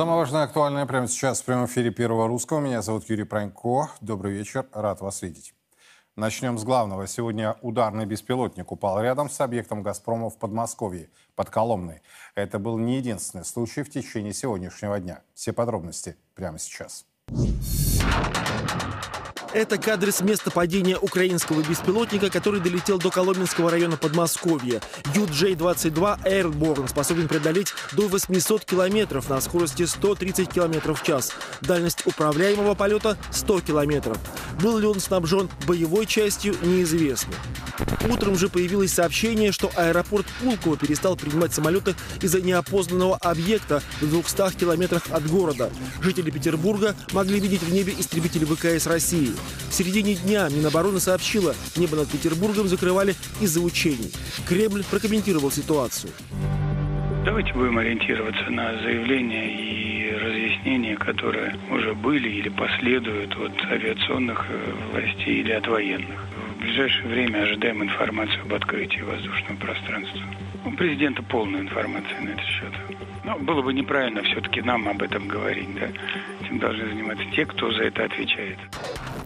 Самое важное актуальное прямо сейчас в прямом эфире Первого Русского. Меня зовут Юрий Пронько. Добрый вечер. Рад вас видеть. Начнем с главного. Сегодня ударный беспилотник упал рядом с объектом «Газпрома» в Подмосковье, под Коломной. Это был не единственный случай в течение сегодняшнего дня. Все подробности прямо сейчас. Это кадры с места падения украинского беспилотника, который долетел до Коломенского района Подмосковья. UJ-22 Airborne способен преодолеть до 800 километров на скорости 130 километров в час. Дальность управляемого полета 100 километров. Был ли он снабжен боевой частью, неизвестно. Утром же появилось сообщение, что аэропорт Пулково перестал принимать самолеты из-за неопознанного объекта в 200 километрах от города. Жители Петербурга могли видеть в небе истребители ВКС России. В середине дня Минобороны сообщила, небо над Петербургом закрывали из-за учений. Кремль прокомментировал ситуацию. Давайте будем ориентироваться на заявления и разъяснения, которые уже были или последуют от авиационных э, властей или от военных. В ближайшее время ожидаем информацию об открытии воздушного пространства. У президента полная информация на этот счет. Но было бы неправильно все-таки нам об этом говорить. Да? Этим должны заниматься те, кто за это отвечает.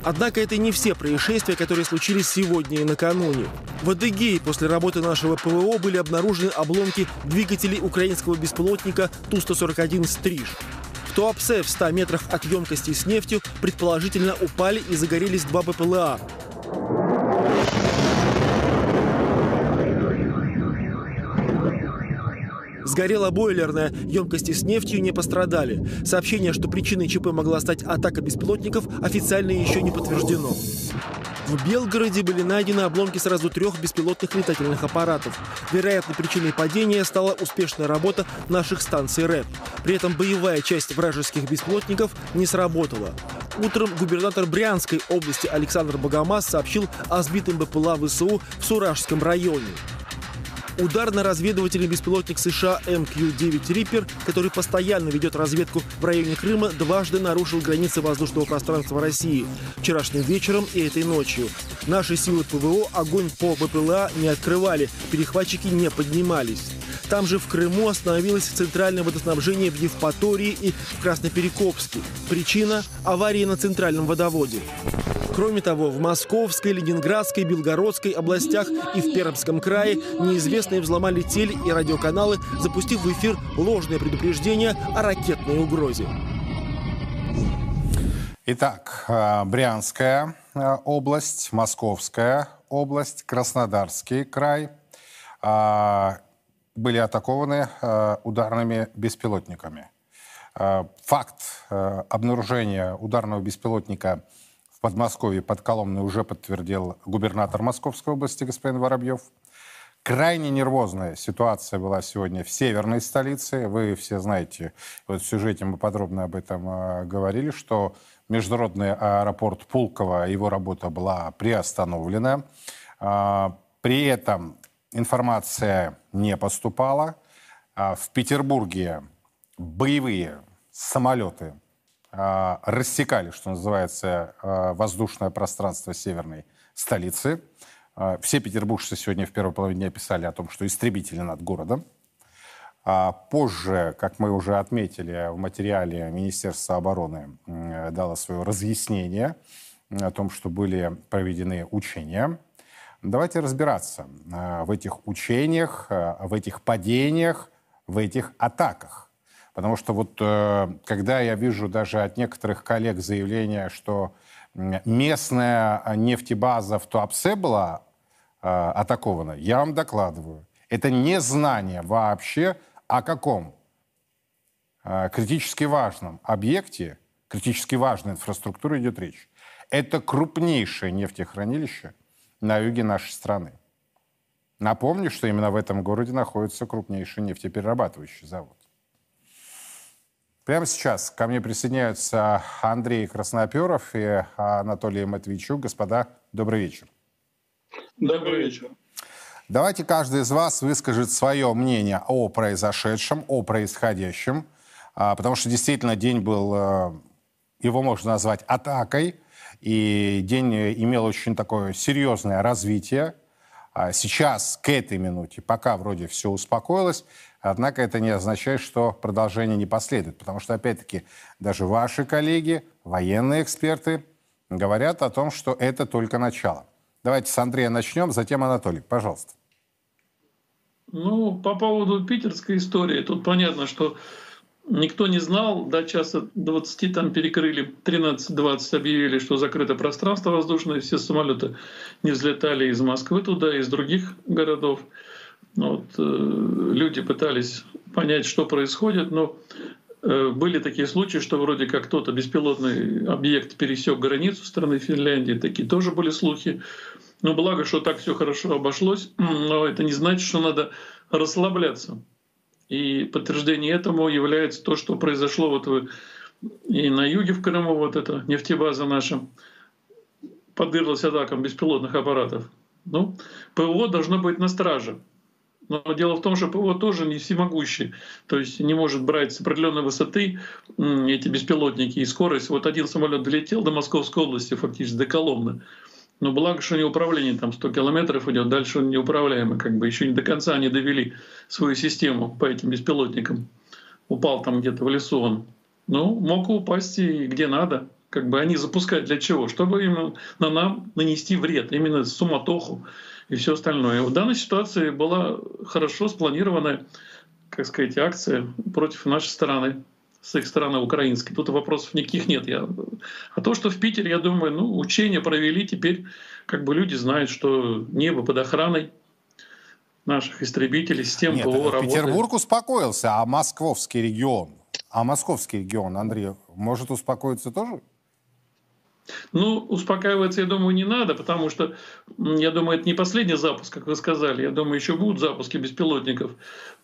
Однако это не все происшествия, которые случились сегодня и накануне. В Адыгее после работы нашего ПВО были обнаружены обломки двигателей украинского беспилотника Ту-141 «Стриж». В Туапсе в 100 метрах от емкости с нефтью предположительно упали и загорелись два БПЛА. Сгорела бойлерная, емкости с нефтью не пострадали. Сообщение, что причиной ЧП могла стать атака беспилотников, официально еще не подтверждено. В Белгороде были найдены обломки сразу трех беспилотных летательных аппаратов. Вероятной причиной падения стала успешная работа наших станций РЭП. При этом боевая часть вражеских беспилотников не сработала. Утром губернатор Брянской области Александр Богомаз сообщил о сбитом БПЛА ВСУ в Суражском районе. Ударно-разведывательный беспилотник США МК-9 «Риппер», который постоянно ведет разведку в районе Крыма, дважды нарушил границы воздушного пространства России вчерашним вечером и этой ночью. Наши силы ПВО огонь по БПЛА не открывали, перехватчики не поднимались. Там же в Крыму остановилось центральное водоснабжение в Евпатории и в Красноперекопске. Причина – аварии на центральном водоводе. Кроме того, в Московской, Ленинградской, Белгородской областях и в Пермском крае неизвестные взломали теле- и радиоканалы, запустив в эфир ложное предупреждение о ракетной угрозе. Итак, э, Брянская э, область, Московская область, Краснодарский край э, были атакованы ударными беспилотниками. Факт обнаружения ударного беспилотника Подмосковье, под Коломной уже подтвердил губернатор Московской области господин Воробьев. Крайне нервозная ситуация была сегодня в северной столице. Вы все знаете, вот в сюжете мы подробно об этом э, говорили, что международный аэропорт Пулково, его работа была приостановлена. Э, при этом информация не поступала. Э, в Петербурге боевые самолеты а, рассекали, что называется, а, воздушное пространство северной столицы. А, все петербуржцы сегодня в первой половине дня писали о том, что истребители над городом. Позже, как мы уже отметили в материале, Министерство обороны дало свое разъяснение о том, что были проведены учения. Давайте разбираться в этих учениях, в этих падениях, в этих атаках. Потому что вот э, когда я вижу даже от некоторых коллег заявление, что местная нефтебаза в Туапсе была э, атакована, я вам докладываю. Это не знание вообще о каком э, критически важном объекте, критически важной инфраструктуре идет речь. Это крупнейшее нефтехранилище на юге нашей страны. Напомню, что именно в этом городе находится крупнейший нефтеперерабатывающий завод. Прямо сейчас ко мне присоединяются Андрей Красноперов и Анатолий Матвейчук. Господа, добрый вечер. Добрый вечер. Давайте каждый из вас выскажет свое мнение о произошедшем, о происходящем, а, потому что действительно день был, э, его можно назвать атакой, и день имел очень такое серьезное развитие. А сейчас, к этой минуте, пока вроде все успокоилось, однако это не означает, что продолжение не последует. Потому что, опять-таки, даже ваши коллеги, военные эксперты, говорят о том, что это только начало. Давайте с Андрея начнем, затем Анатолий. Пожалуйста. Ну, по поводу питерской истории, тут понятно, что никто не знал, до часа 20 там перекрыли, 13-20 объявили, что закрыто пространство воздушное, все самолеты не взлетали из Москвы туда, из других городов. Ну вот, э, люди пытались понять, что происходит, но э, были такие случаи, что вроде как кто-то беспилотный объект пересек границу страны Финляндии, такие тоже были слухи. Но благо, что так все хорошо обошлось, но это не значит, что надо расслабляться. И подтверждение этому является то, что произошло вот и на юге в Крыму, вот эта нефтебаза наша, подверглась атакам беспилотных аппаратов. Ну, ПВО должно быть на страже. Но дело в том, что ПВО тоже не всемогущий, то есть не может брать с определенной высоты эти беспилотники и скорость. Вот один самолет долетел до Московской области, фактически до Коломны. Но благо, что не управление там 100 километров идет, дальше он неуправляемый, как бы еще не до конца не довели свою систему по этим беспилотникам. Упал там где-то в лесу он. Ну, мог упасть и где надо. Как бы они запускают для чего? Чтобы именно на нам нанести вред, именно суматоху и все остальное. В данной ситуации была хорошо спланированная, как сказать, акция против нашей страны с их стороны украинской. Тут вопросов никаких нет. Я... А то, что в Питере, я думаю, ну, учения провели, теперь как бы люди знают, что небо под охраной наших истребителей, систем Нет, ПВО работает. Петербург успокоился, а московский регион, а московский регион, Андрей, может успокоиться тоже? Ну, успокаиваться, я думаю, не надо, потому что, я думаю, это не последний запуск, как вы сказали. Я думаю, еще будут запуски беспилотников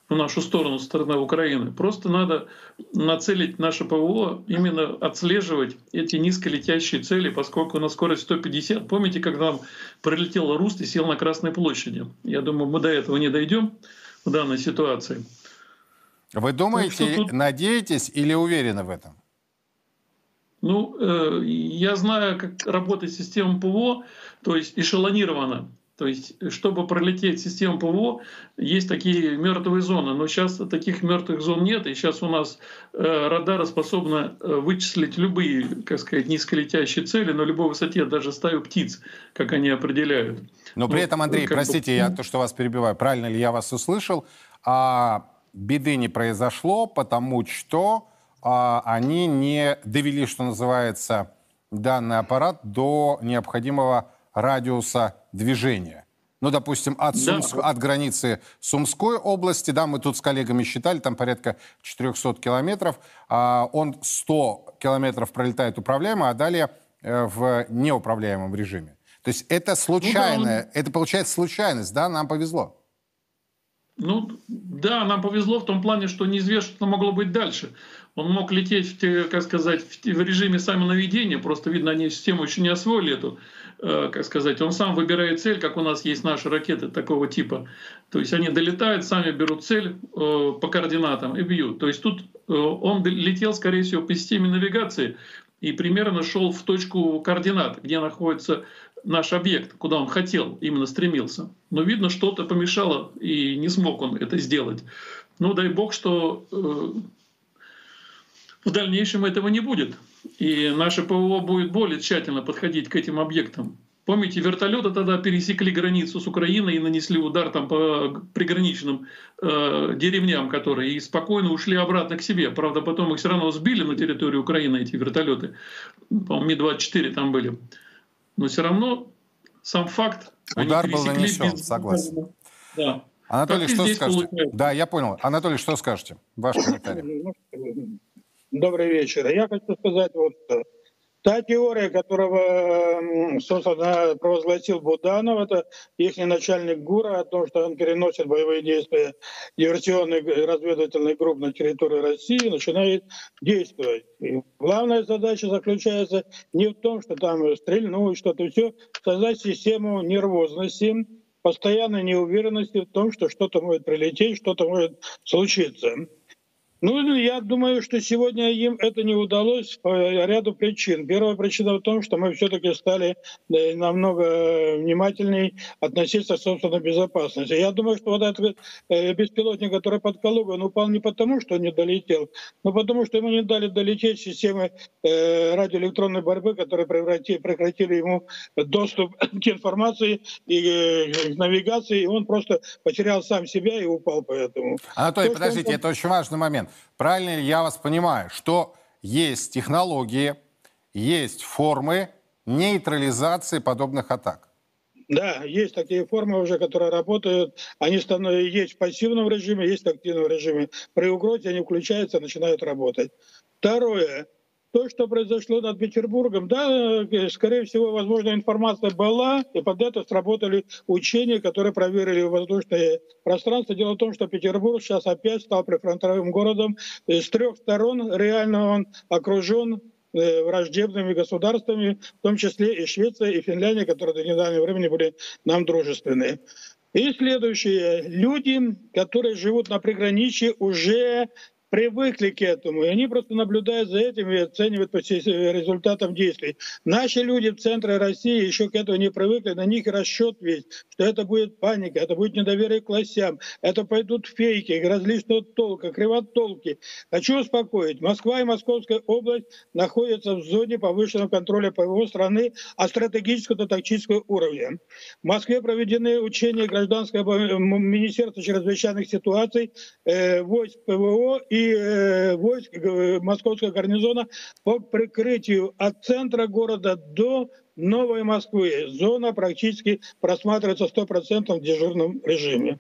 в нашу сторону, со стороны Украины. Просто надо нацелить наше ПВО, именно отслеживать эти низколетящие цели, поскольку на скорость 150. Помните, когда нам прилетел Руст и сел на Красной площади? Я думаю, мы до этого не дойдем в данной ситуации. Вы думаете, тут... надеетесь или уверены в этом? Ну, э, я знаю, как работает система ПВО, то есть эшелонировано. То есть, чтобы пролететь систему ПВО, есть такие мертвые зоны. Но сейчас таких мертвых зон нет, и сейчас у нас э, радары способны э, вычислить любые, как сказать, низколетящие цели на любой высоте, даже стаю птиц, как они определяют. Но при ну, этом, Андрей, простите, бы... я то, что вас перебиваю, правильно ли я вас услышал, а беды не произошло, потому что они не довели, что называется, данный аппарат до необходимого радиуса движения. Ну, допустим, от, Сумск, да. от границы Сумской области, да, мы тут с коллегами считали, там порядка 400 километров, а он 100 километров пролетает управляемо, а далее э, в неуправляемом режиме. То есть это случайное, ну, да, он... это получается случайность, да, нам повезло. Ну, да, нам повезло в том плане, что неизвестно, что могло быть дальше. Он мог лететь, в, как сказать, в режиме самонаведения, просто, видно, они систему еще не освоили эту, э, как сказать, он сам выбирает цель, как у нас есть наши ракеты такого типа. То есть они долетают, сами берут цель э, по координатам и бьют. То есть тут э, он летел, скорее всего, по системе навигации и примерно шел в точку координат, где находится наш объект, куда он хотел, именно стремился. Но видно, что-то помешало, и не смог он это сделать. Ну, дай бог, что в дальнейшем этого не будет. И наше ПВО будет более тщательно подходить к этим объектам. Помните, вертолеты тогда пересекли границу с Украиной и нанесли удар там по приграничным э, деревням, которые и спокойно ушли обратно к себе. Правда, потом их все равно сбили на территории Украины, эти вертолеты. По-моему, Ми-24 там были. Но все равно сам факт... Удар был нанесен, без... согласен. Да. Анатолий, что скажете? Получается? Да, я понял. Анатолий, что скажете? Ваш комментарий. Добрый вечер. Я хочу сказать вот что. Та теория, которую, собственно, провозгласил Буданов, это их начальник ГУРа, о том, что он переносит боевые действия диверсионных разведывательных групп на территорию России, начинает действовать. И главная задача заключается не в том, что там стрельнуть, что-то все, создать систему нервозности, постоянной неуверенности в том, что что-то может прилететь, что-то может случиться. Ну, я думаю, что сегодня им это не удалось по ряду причин. Первая причина в том, что мы все-таки стали намного внимательней относиться к собственной безопасности. Я думаю, что вот этот э, беспилотник, который под Калугой, он упал не потому, что он не долетел, но потому, что ему не дали долететь системы э, радиоэлектронной борьбы, которые прекратили, прекратили ему доступ к информации и э, к навигации, и он просто потерял сам себя и упал поэтому. Анатолий, То, подождите, он... это очень важный момент. Правильно ли я вас понимаю, что есть технологии, есть формы нейтрализации подобных атак? Да, есть такие формы уже, которые работают. Они становятся, есть в пассивном режиме, есть в активном режиме. При угрозе они включаются, начинают работать. Второе то, что произошло над Петербургом, да, э, скорее всего, возможно, информация была, и под это сработали учения, которые проверили воздушное пространство. Дело в том, что Петербург сейчас опять стал прифронтовым городом. С трех сторон реально он окружен э, враждебными государствами, в том числе и Швеция, и Финляндия, которые до недавнего времени были нам дружественны. И следующее. Люди, которые живут на приграничье, уже привыкли к этому, и они просто наблюдают за этим и оценивают по результатам действий. Наши люди в центре России еще к этому не привыкли, на них расчет весь, что это будет паника, это будет недоверие к властям, это пойдут фейки, различного толка, кривотолки. Хочу успокоить, Москва и Московская область находятся в зоне повышенного контроля ПВО страны от стратегического до тактического уровня. В Москве проведены учения гражданского министерства чрезвычайных ситуаций, э, войск ПВО и э, войск э, московского гарнизона по прикрытию от центра города до Новой Москвы. Зона практически просматривается 100% в дежурном режиме.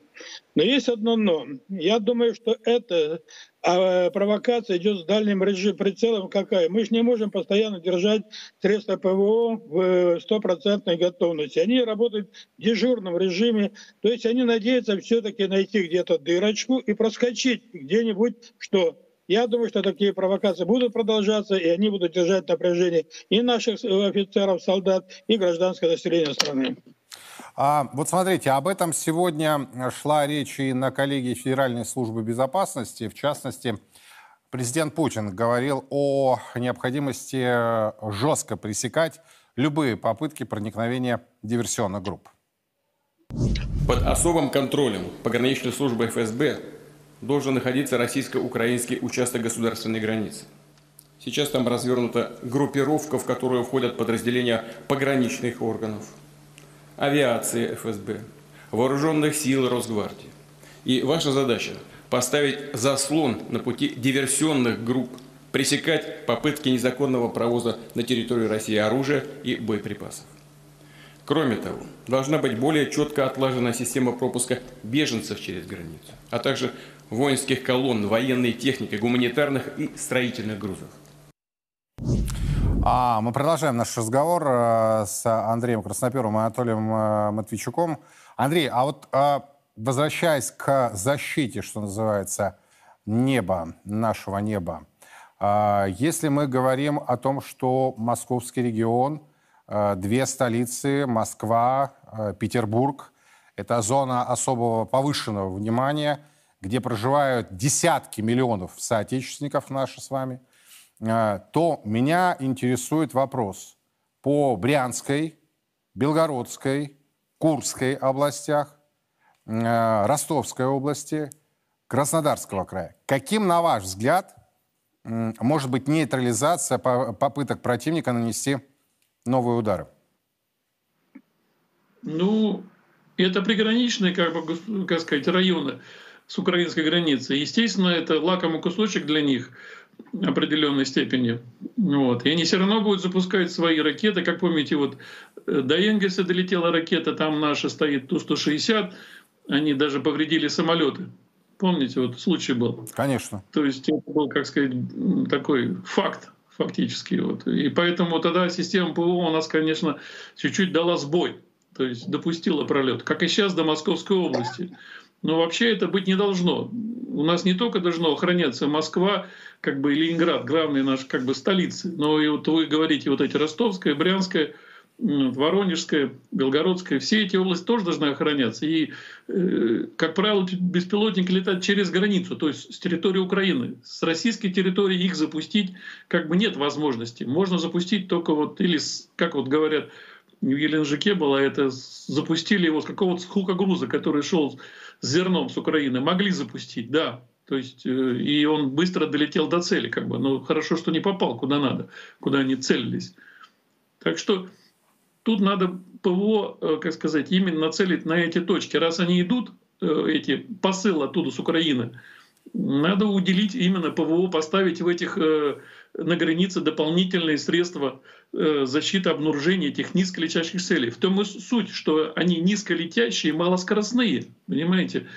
Но есть одно но. Я думаю, что эта а, провокация идет с дальним режимом, прицелом какая. Мы же не можем постоянно держать средства ПВО в стопроцентной готовности. Они работают в дежурном режиме, то есть они надеются все-таки найти где-то дырочку и проскочить где-нибудь, что я думаю, что такие провокации будут продолжаться, и они будут держать напряжение и наших офицеров, солдат, и гражданское население страны. А, вот смотрите, об этом сегодня шла речь и на коллегии Федеральной службы безопасности. В частности, президент Путин говорил о необходимости жестко пресекать любые попытки проникновения диверсионных групп. Под особым контролем пограничной службы ФСБ должен находиться российско-украинский участок государственной границы. Сейчас там развернута группировка, в которую входят подразделения пограничных органов, авиации ФСБ, вооруженных сил Росгвардии. И ваша задача – поставить заслон на пути диверсионных групп, пресекать попытки незаконного провоза на территорию России оружия и боеприпасов. Кроме того, должна быть более четко отлажена система пропуска беженцев через границу, а также воинских колонн, военной техники, гуманитарных и строительных грузов. А, мы продолжаем наш разговор э, с Андреем Красноперовым и Анатолием э, Матвейчуком. Андрей, а вот э, возвращаясь к защите, что называется, неба, нашего неба, если мы говорим о том, что московский регион – две столицы, Москва, Петербург. Это зона особого повышенного внимания, где проживают десятки миллионов соотечественников наши с вами, э, то меня интересует вопрос по Брянской, Белгородской, Курской областях, Ростовской области, Краснодарского края. Каким, на ваш взгляд, может быть нейтрализация попыток противника нанести новые удары? Ну, это приграничные, как бы, как сказать, районы с украинской границей. Естественно, это лакомый кусочек для них определенной степени. Вот. И они все равно будут запускать свои ракеты. Как помните, вот э, до Энгельса долетела ракета, там наша стоит Ту-160, они даже повредили самолеты. Помните, вот случай был? Конечно. То есть это был, как сказать, такой факт фактически. Вот. И поэтому тогда система ПВО у нас, конечно, чуть-чуть дала сбой, то есть допустила пролет, как и сейчас до Московской области. Но вообще это быть не должно. У нас не только должно охраняться Москва, как бы Ленинград, главные наши как бы столицы, но и вот вы говорите вот эти Ростовская, Брянская, Воронежская, Белгородская, все эти области тоже должны охраняться. И, э, как правило, беспилотники летают через границу, то есть с территории Украины. С российской территории их запустить как бы нет возможности. Можно запустить только вот, или, как вот говорят, в Еленджике было это, запустили его с какого-то хукогруза, который шел с зерном с Украины. Могли запустить, да. То есть, э, и он быстро долетел до цели, как бы. Но хорошо, что не попал куда надо, куда они целились. Так что тут надо ПВО, э, как сказать, именно нацелить на эти точки. Раз они идут, э, эти посылы оттуда с Украины, надо уделить именно ПВО, поставить в этих на границе дополнительные средства защиты обнаружения этих низколетящих целей. В том и суть, что они низколетящие и малоскоростные. Понимаете?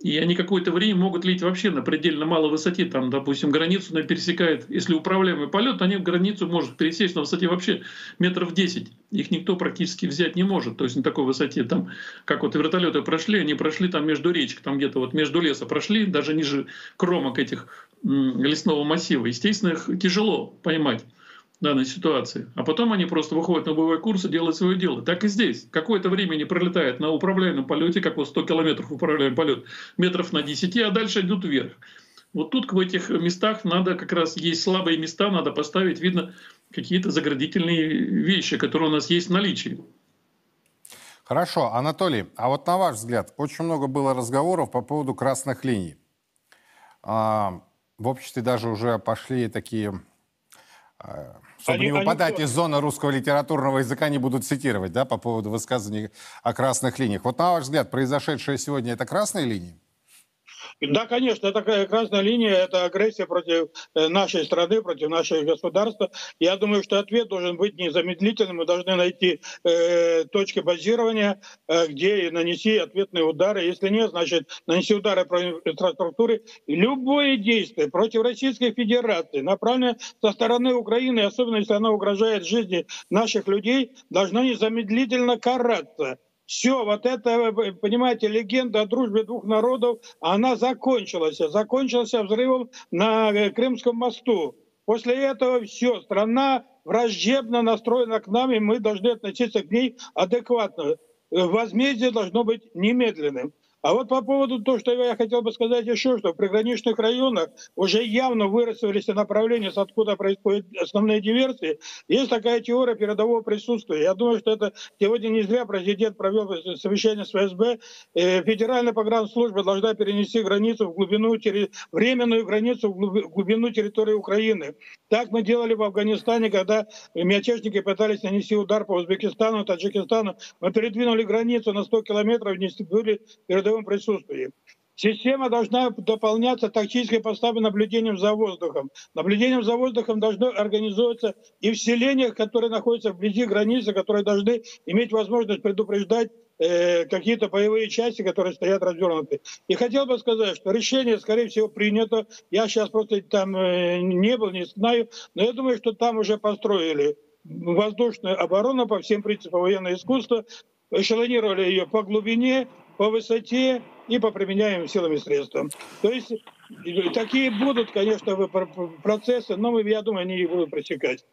И они какое-то время могут лететь вообще на предельно малой высоте, там, допустим, границу она пересекает, если управляемый полет, они границу может пересечь на высоте вообще метров 10. Их никто практически взять не может, то есть на такой высоте, там, как вот вертолеты прошли, они прошли там между речек, там где-то вот между леса прошли, даже ниже кромок этих лесного массива. Естественно, их тяжело поймать данной ситуации. А потом они просто выходят на боевой курс и делают свое дело. Так и здесь. Какое-то время не пролетает на управляемом полете, как вот 100 километров управляемый полет, метров на 10, а дальше идут вверх. Вот тут в этих местах надо как раз, есть слабые места, надо поставить, видно, какие-то заградительные вещи, которые у нас есть в наличии. Хорошо, Анатолий, а вот на ваш взгляд, очень много было разговоров по поводу красных линий. А, в обществе даже уже пошли такие а, чтобы они, не выпадать они... из зоны русского литературного языка, не будут цитировать, да, по поводу высказываний о красных линиях. Вот на ваш взгляд, произошедшее сегодня – это красные линии? Да, конечно, такая красная линия, это агрессия против э, нашей страны, против нашего государства. Я думаю, что ответ должен быть незамедлительным. Мы должны найти э, точки базирования, э, где нанести ответные удары. Если нет, значит, нанести удары по инфраструктуре. Любое действие против Российской Федерации, направленное со стороны Украины, особенно если оно угрожает жизни наших людей, должно незамедлительно караться. Все, вот это, понимаете, легенда о дружбе двух народов, она закончилась. Закончилась взрывом на э, Крымском мосту. После этого все, страна враждебно настроена к нам, и мы должны относиться к ней адекватно. Э, возмездие должно быть немедленным. А вот по поводу того, что я хотел бы сказать еще, что в приграничных районах уже явно выросли направления, с откуда происходят основные диверсии. Есть такая теория передового присутствия. Я думаю, что это сегодня не зря президент провел совещание с ФСБ. Э, Федеральная погранслужба должна перенести границу в глубину, временную границу в глубину территории Украины. Так мы делали в Афганистане, когда мятежники пытались нанести удар по Узбекистану, Таджикистану. Мы передвинули границу на 100 километров, не были передовым своем присутствии. Система должна дополняться тактической поставкой наблюдением за воздухом. Наблюдением за воздухом должно организовываться и в селениях, которые находятся вблизи границы, которые должны иметь возможность предупреждать э, какие-то боевые части, которые стоят развернуты. И хотел бы сказать, что решение, скорее всего, принято. Я сейчас просто там э, не был, не знаю, но я думаю, что там уже построили воздушную оборону по всем принципам военного искусства, эшелонировали ее по глубине, по высоте и по применяемым силам и средствам. То есть такие будут, конечно, процессы, но я думаю, они и будут протекать.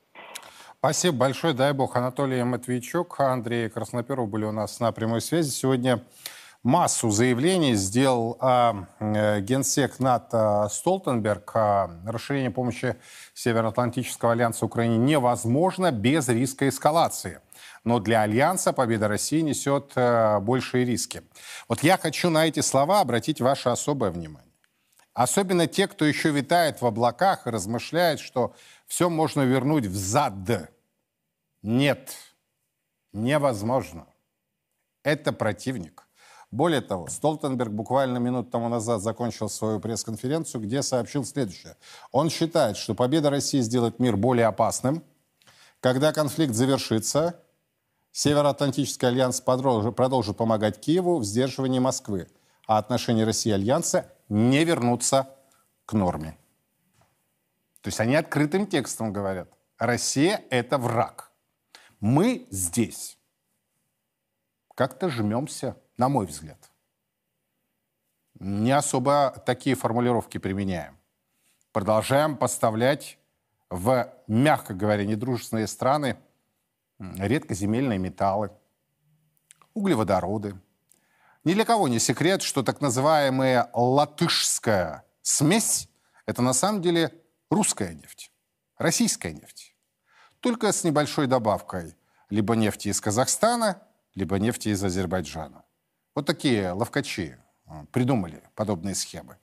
Спасибо большое. Дай бог. Анатолий Матвейчук, Андрей Красноперов были у нас на прямой связи. Сегодня массу заявлений сделал э, генсек НАТО Столтенберг. Э, расширение помощи Североатлантического альянса Украине невозможно без риска эскалации но для Альянса победа России несет э, большие риски. Вот я хочу на эти слова обратить ваше особое внимание. Особенно те, кто еще витает в облаках и размышляет, что все можно вернуть взад. Нет, невозможно. Это противник. Более того, Столтенберг буквально минут тому назад закончил свою пресс-конференцию, где сообщил следующее. Он считает, что победа России сделает мир более опасным. Когда конфликт завершится, Североатлантический альянс продолжит помогать Киеву в сдерживании Москвы, а отношения России и альянса не вернутся к норме. То есть они открытым текстом говорят, Россия – это враг. Мы здесь как-то жмемся, на мой взгляд. Не особо такие формулировки применяем. Продолжаем поставлять в, мягко говоря, недружественные страны редкоземельные металлы, углеводороды. Ни для кого не секрет, что так называемая латышская смесь – это на самом деле русская нефть, российская нефть. Только с небольшой добавкой либо нефти из Казахстана, либо нефти из Азербайджана. Вот такие ловкачи а, придумали подобные схемы.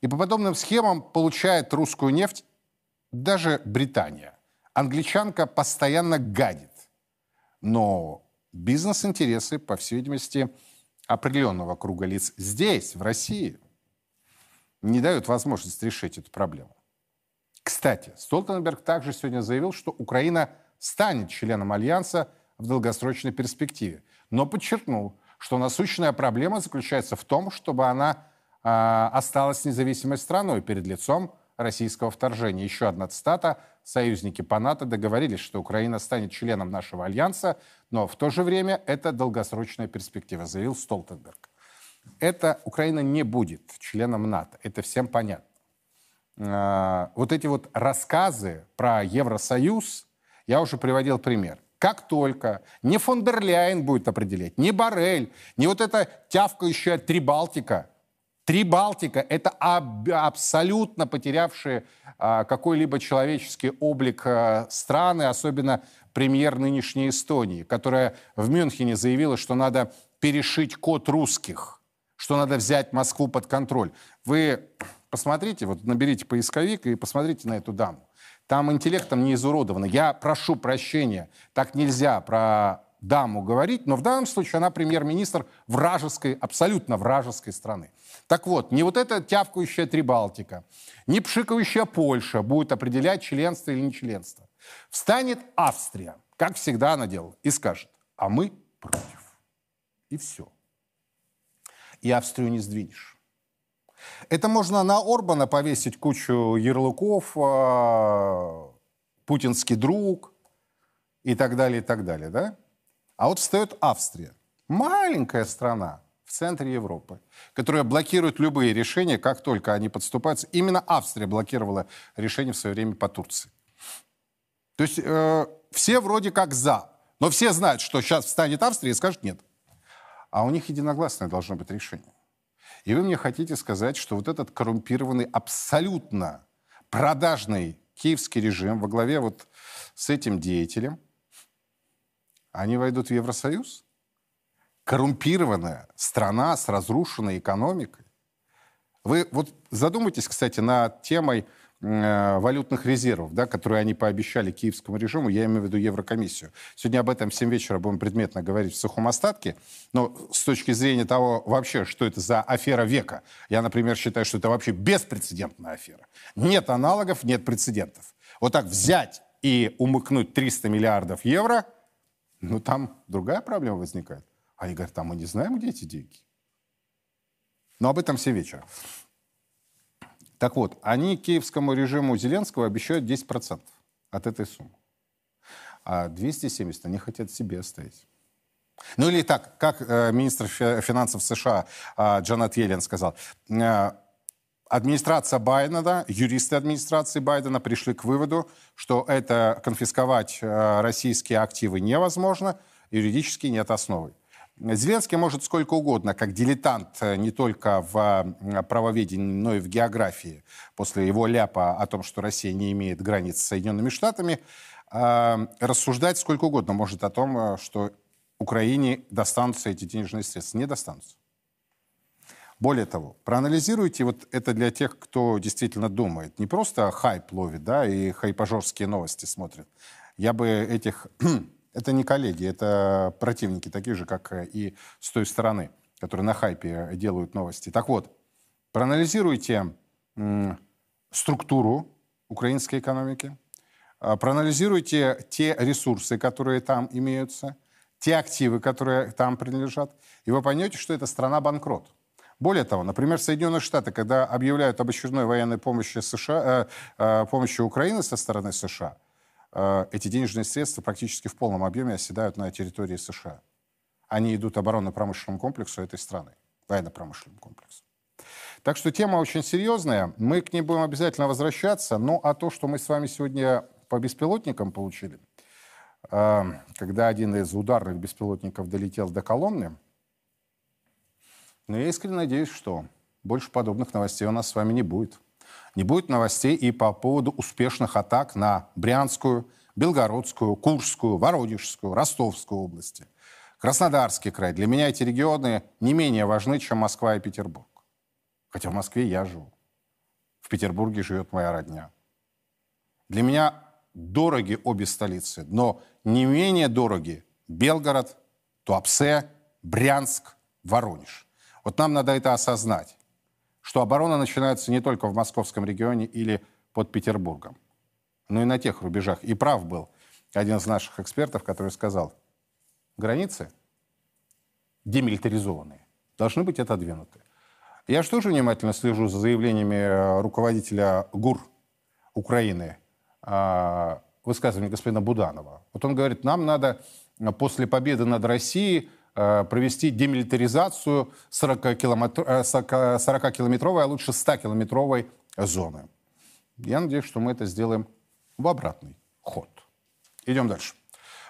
И по подобным схемам получает русскую нефть даже Британия. Англичанка постоянно гадит. Но бизнес-интересы, по всей видимости, определенного круга лиц здесь, в России, не дают возможность решить эту проблему. Кстати, Столтенберг также сегодня заявил, что Украина станет членом Альянса в долгосрочной перспективе, но подчеркнул, что насущная проблема заключается в том, чтобы она э, осталась независимой страной перед лицом российского вторжения. Еще одна цитата. Союзники по НАТО договорились, что Украина станет членом нашего альянса, но в то же время это долгосрочная перспектива, заявил Столтенберг. Это Украина не будет членом НАТО, это всем понятно. А, вот эти вот рассказы про Евросоюз, я уже приводил пример. Как только не фон дер Ляйен будет определять, не Барель, не вот эта тявкающая Трибалтика, Трибалтика – это аб- абсолютно потерявшие а, какой-либо человеческий облик а, страны, особенно премьер нынешней Эстонии, которая в Мюнхене заявила, что надо перешить код русских, что надо взять Москву под контроль. Вы посмотрите, вот наберите поисковик и посмотрите на эту даму. Там интеллектом не изуродовано. Я прошу прощения, так нельзя про даму говорить, но в данном случае она премьер-министр вражеской, абсолютно вражеской страны. Так вот, не вот эта тявкающая Трибалтика, не пшикающая Польша будет определять членство или не членство. Встанет Австрия, как всегда она делала, и скажет, а мы против. И все. И Австрию не сдвинешь. Это можно на Орбана повесить кучу ярлыков, э, путинский друг и так далее, и так далее, да? А вот встает Австрия, маленькая страна в центре Европы, которая блокирует любые решения, как только они подступаются. Именно Австрия блокировала решение в свое время по Турции. То есть э, все вроде как за, но все знают, что сейчас встанет Австрия и скажет нет. А у них единогласное должно быть решение. И вы мне хотите сказать, что вот этот коррумпированный, абсолютно продажный киевский режим во главе вот с этим деятелем, они войдут в Евросоюз? Коррумпированная страна с разрушенной экономикой. Вы вот задумайтесь, кстати, над темой э, валютных резервов, да, которые они пообещали киевскому режиму, я имею в виду Еврокомиссию. Сегодня об этом в 7 вечера будем предметно говорить в сухом остатке, но с точки зрения того вообще, что это за афера века, я, например, считаю, что это вообще беспрецедентная афера. Нет аналогов, нет прецедентов. Вот так взять и умыкнуть 300 миллиардов евро – ну, там другая проблема возникает. Они говорят, там мы не знаем, где эти деньги. Но об этом все вечера. Так вот, они киевскому режиму Зеленского обещают 10% от этой суммы. А 270 они хотят себе оставить. Ну или так, как э, министр финансов США э, Джанет Йеллен сказал, э, Администрация Байдена, юристы администрации Байдена пришли к выводу, что это конфисковать э, российские активы невозможно, юридически нет основы. Зеленский может сколько угодно, как дилетант э, не только в э, правоведении, но и в географии, после его ляпа о том, что Россия не имеет границ с Соединенными Штатами, рассуждать сколько угодно может о том, что Украине достанутся эти денежные средства. Не достанутся. Более того, проанализируйте, вот это для тех, кто действительно думает, не просто хайп ловит, да, и хайпажорские новости смотрит. Я бы этих... это не коллеги, это противники, такие же, как и с той стороны, которые на хайпе делают новости. Так вот, проанализируйте структуру украинской экономики, а, проанализируйте те ресурсы, которые там имеются, те активы, которые там принадлежат, и вы поймете, что это страна-банкрот. Более того, например, Соединенные Штаты, когда объявляют об очередной военной помощи, США, э, э, помощи Украины со стороны США, э, эти денежные средства практически в полном объеме оседают на территории США. Они идут оборонно-промышленному комплексу этой страны, военно-промышленному комплексу. Так что тема очень серьезная. Мы к ней будем обязательно возвращаться. Ну, а то, что мы с вами сегодня по беспилотникам получили, когда один из ударных беспилотников долетел до Коломны. Но я искренне надеюсь, что больше подобных новостей у нас с вами не будет. Не будет новостей и по поводу успешных атак на Брянскую, Белгородскую, Курскую, Воронежскую, Ростовскую области. Краснодарский край. Для меня эти регионы не менее важны, чем Москва и Петербург. Хотя в Москве я живу. В Петербурге живет моя родня. Для меня дороги обе столицы, но не менее дороги Белгород, Туапсе, Брянск, Воронеж. Вот нам надо это осознать, что оборона начинается не только в московском регионе или под Петербургом, но и на тех рубежах. И прав был один из наших экспертов, который сказал, границы демилитаризованные должны быть отодвинуты. Я же тоже внимательно слежу за заявлениями э, руководителя ГУР Украины, э, высказывание господина Буданова. Вот он говорит, нам надо после победы над Россией э, провести демилитаризацию 40-километровой, а лучше 100-километровой зоны. Я надеюсь, что мы это сделаем в обратный ход. Идем дальше.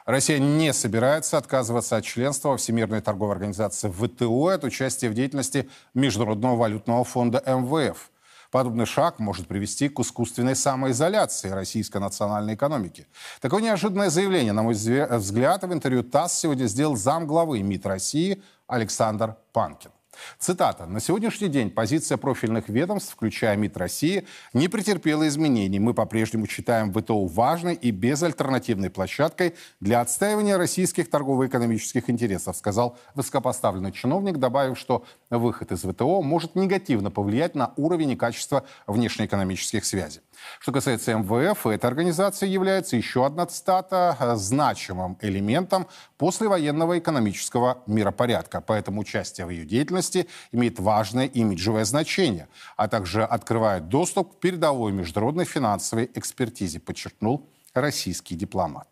Россия не собирается отказываться от членства во Всемирной торговой организации ВТО и от участия в деятельности Международного валютного фонда МВФ. Подобный шаг может привести к искусственной самоизоляции российской национальной экономики. Такое неожиданное заявление, на мой взгляд, в интервью ТАСС сегодня сделал замглавы МИД России Александр Панкин. Цитата. «На сегодняшний день позиция профильных ведомств, включая МИД России, не претерпела изменений. Мы по-прежнему считаем ВТО важной и безальтернативной площадкой для отстаивания российских торгово-экономических интересов», сказал высокопоставленный чиновник, добавив, что выход из ВТО может негативно повлиять на уровень и качество внешнеэкономических связей. Что касается МВФ, эта организация является еще одна цитата значимым элементом послевоенного экономического миропорядка. Поэтому участие в ее деятельности имеет важное имиджевое значение, а также открывает доступ к передовой международной финансовой экспертизе, подчеркнул российский дипломат.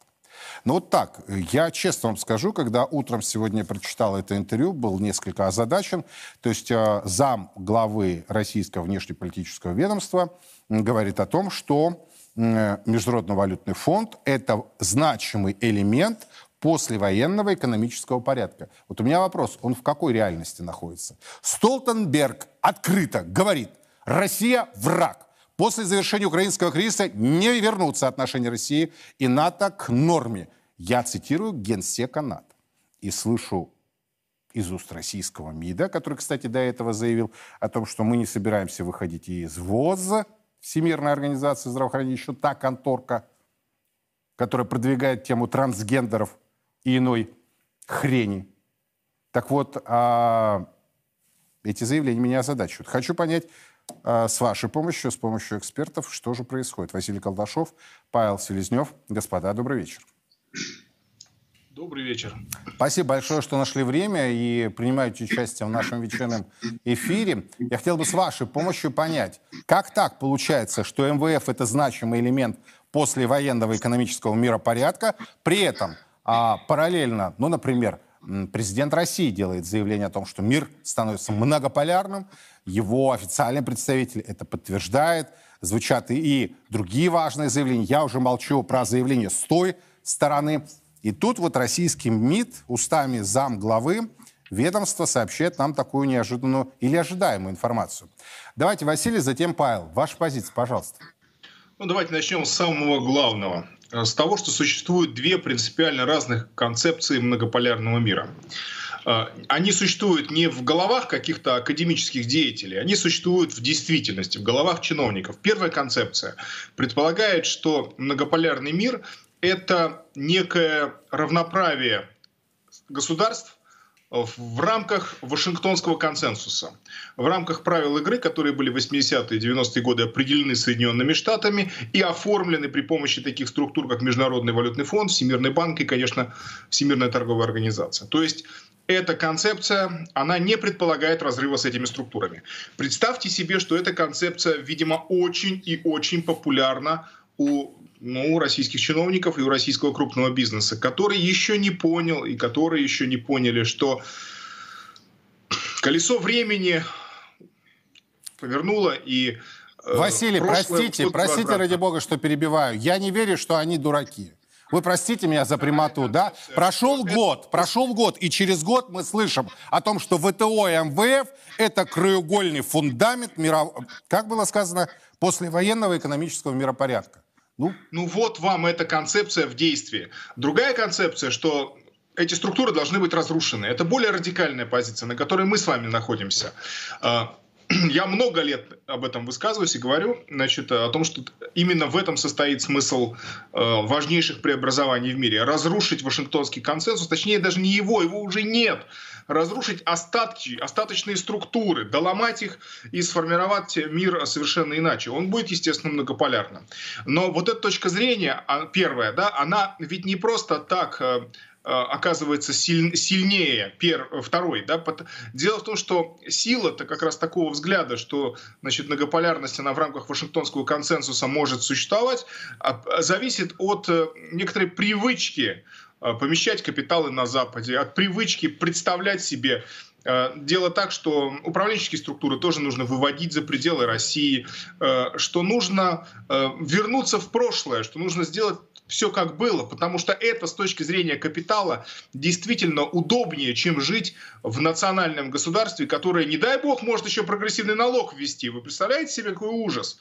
Ну вот так, я честно вам скажу, когда утром сегодня прочитал это интервью, был несколько озадачен. То есть э, зам главы российского внешнеполитического ведомства говорит о том, что э, Международный валютный фонд – это значимый элемент послевоенного экономического порядка. Вот у меня вопрос, он в какой реальности находится? Столтенберг открыто говорит, Россия – враг. После завершения украинского кризиса не вернутся отношения России и НАТО к норме. Я цитирую генсека НАТО. И слышу из уст российского МИДа, который, кстати, до этого заявил о том, что мы не собираемся выходить из ВОЗ, Всемирной организации здравоохранения, еще та конторка, которая продвигает тему трансгендеров и иной хрени. Так вот, а, эти заявления меня озадачивают. Хочу понять, с вашей помощью, с помощью экспертов, что же происходит. Василий Колдашов, Павел Селезнев. Господа, добрый вечер. Добрый вечер. Спасибо большое, что нашли время и принимаете участие в нашем вечерном эфире. Я хотел бы с вашей помощью понять, как так получается, что МВФ – это значимый элемент послевоенного экономического миропорядка, при этом а, параллельно, ну, например, Президент России делает заявление о том, что мир становится многополярным. Его официальный представитель это подтверждает. Звучат и, другие важные заявления. Я уже молчу про заявление с той стороны. И тут вот российский МИД устами зам главы ведомства сообщает нам такую неожиданную или ожидаемую информацию. Давайте, Василий, затем Павел. Ваша позиция, пожалуйста. Ну, давайте начнем с самого главного. Э, с того, что существуют две принципиально разных концепции многополярного мира. Э, они существуют не в головах каких-то академических деятелей, они существуют в действительности, в головах чиновников. Первая концепция предполагает, что многополярный мир — это некое равноправие государств в рамках Вашингтонского консенсуса, в рамках правил игры, которые были в 80-е и 90-е годы определены Соединенными Штатами и оформлены при помощи таких структур, как Международный валютный фонд, Всемирный банк и, конечно, Всемирная торговая организация. То есть эта концепция, она не предполагает разрыва с этими структурами. Представьте себе, что эта концепция, видимо, очень и очень популярна у ну, у российских чиновников и у российского крупного бизнеса, который еще не понял и которые еще не поняли, что колесо времени повернуло и э, Василий, простите, простите ради бога, что перебиваю. Я не верю, что они дураки. Вы простите меня за прямоту, да? Прошел год, прошел год, и через год мы слышим о том, что ВТО и МВФ – это краеугольный фундамент мирового, как было сказано, послевоенного экономического миропорядка. Ну? ну вот вам эта концепция в действии. Другая концепция, что эти структуры должны быть разрушены. Это более радикальная позиция, на которой мы с вами находимся. А, я много лет об этом высказываюсь и говорю, значит, о том, что именно в этом состоит смысл э, важнейших преобразований в мире. Разрушить Вашингтонский консенсус, точнее даже не его, его уже нет. Разрушить остатки, остаточные структуры, доломать их и сформировать мир совершенно иначе. Он будет, естественно, многополярным. Но вот эта точка зрения, а, первая, да, она ведь не просто так э, Э, оказывается силь, сильнее пер, второй. Да? Дело в том, что сила-то как раз такого взгляда, что значит, многополярность она в рамках Вашингтонского консенсуса может существовать, а, зависит от э, некоторой привычки помещать капиталы на Западе, от привычки представлять себе Дело так, что управленческие структуры тоже нужно выводить за пределы России, что нужно вернуться в прошлое, что нужно сделать все как было, потому что это с точки зрения капитала действительно удобнее, чем жить в национальном государстве, которое, не дай бог, может еще прогрессивный налог ввести. Вы представляете себе, какой ужас?